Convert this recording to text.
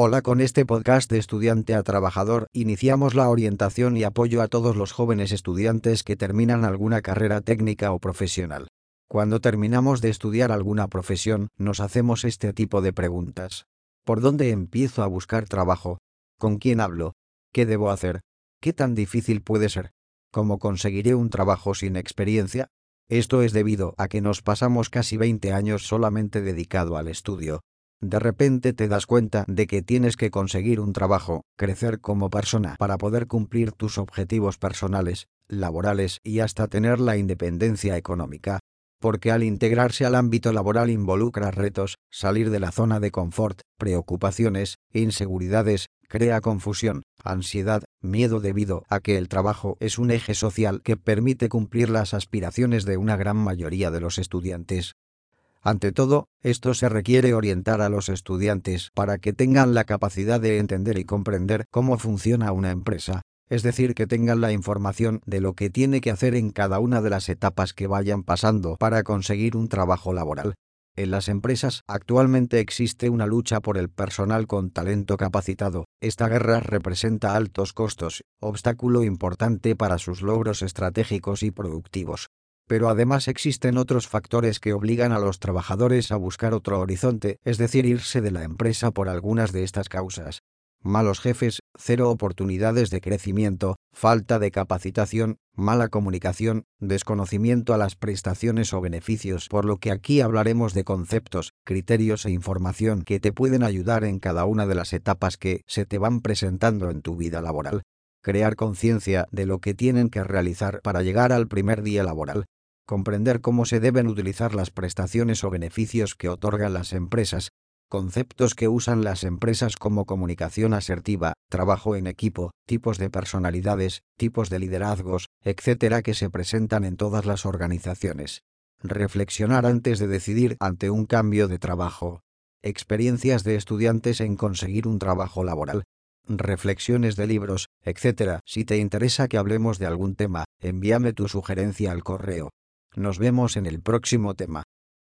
Hola, con este podcast de estudiante a trabajador iniciamos la orientación y apoyo a todos los jóvenes estudiantes que terminan alguna carrera técnica o profesional. Cuando terminamos de estudiar alguna profesión, nos hacemos este tipo de preguntas. ¿Por dónde empiezo a buscar trabajo? ¿Con quién hablo? ¿Qué debo hacer? ¿Qué tan difícil puede ser? ¿Cómo conseguiré un trabajo sin experiencia? Esto es debido a que nos pasamos casi 20 años solamente dedicado al estudio, de repente te das cuenta de que tienes que conseguir un trabajo, crecer como persona para poder cumplir tus objetivos personales, laborales y hasta tener la independencia económica. Porque al integrarse al ámbito laboral involucra retos, salir de la zona de confort, preocupaciones, inseguridades, crea confusión, ansiedad, miedo debido a que el trabajo es un eje social que permite cumplir las aspiraciones de una gran mayoría de los estudiantes. Ante todo, esto se requiere orientar a los estudiantes para que tengan la capacidad de entender y comprender cómo funciona una empresa, es decir, que tengan la información de lo que tiene que hacer en cada una de las etapas que vayan pasando para conseguir un trabajo laboral. En las empresas actualmente existe una lucha por el personal con talento capacitado. Esta guerra representa altos costos, obstáculo importante para sus logros estratégicos y productivos pero además existen otros factores que obligan a los trabajadores a buscar otro horizonte, es decir, irse de la empresa por algunas de estas causas. Malos jefes, cero oportunidades de crecimiento, falta de capacitación, mala comunicación, desconocimiento a las prestaciones o beneficios, por lo que aquí hablaremos de conceptos, criterios e información que te pueden ayudar en cada una de las etapas que se te van presentando en tu vida laboral. Crear conciencia de lo que tienen que realizar para llegar al primer día laboral, comprender cómo se deben utilizar las prestaciones o beneficios que otorgan las empresas, conceptos que usan las empresas como comunicación asertiva, trabajo en equipo, tipos de personalidades, tipos de liderazgos, etcétera, que se presentan en todas las organizaciones. Reflexionar antes de decidir ante un cambio de trabajo. Experiencias de estudiantes en conseguir un trabajo laboral. Reflexiones de libros, etcétera. Si te interesa que hablemos de algún tema, envíame tu sugerencia al correo nos vemos en el próximo tema.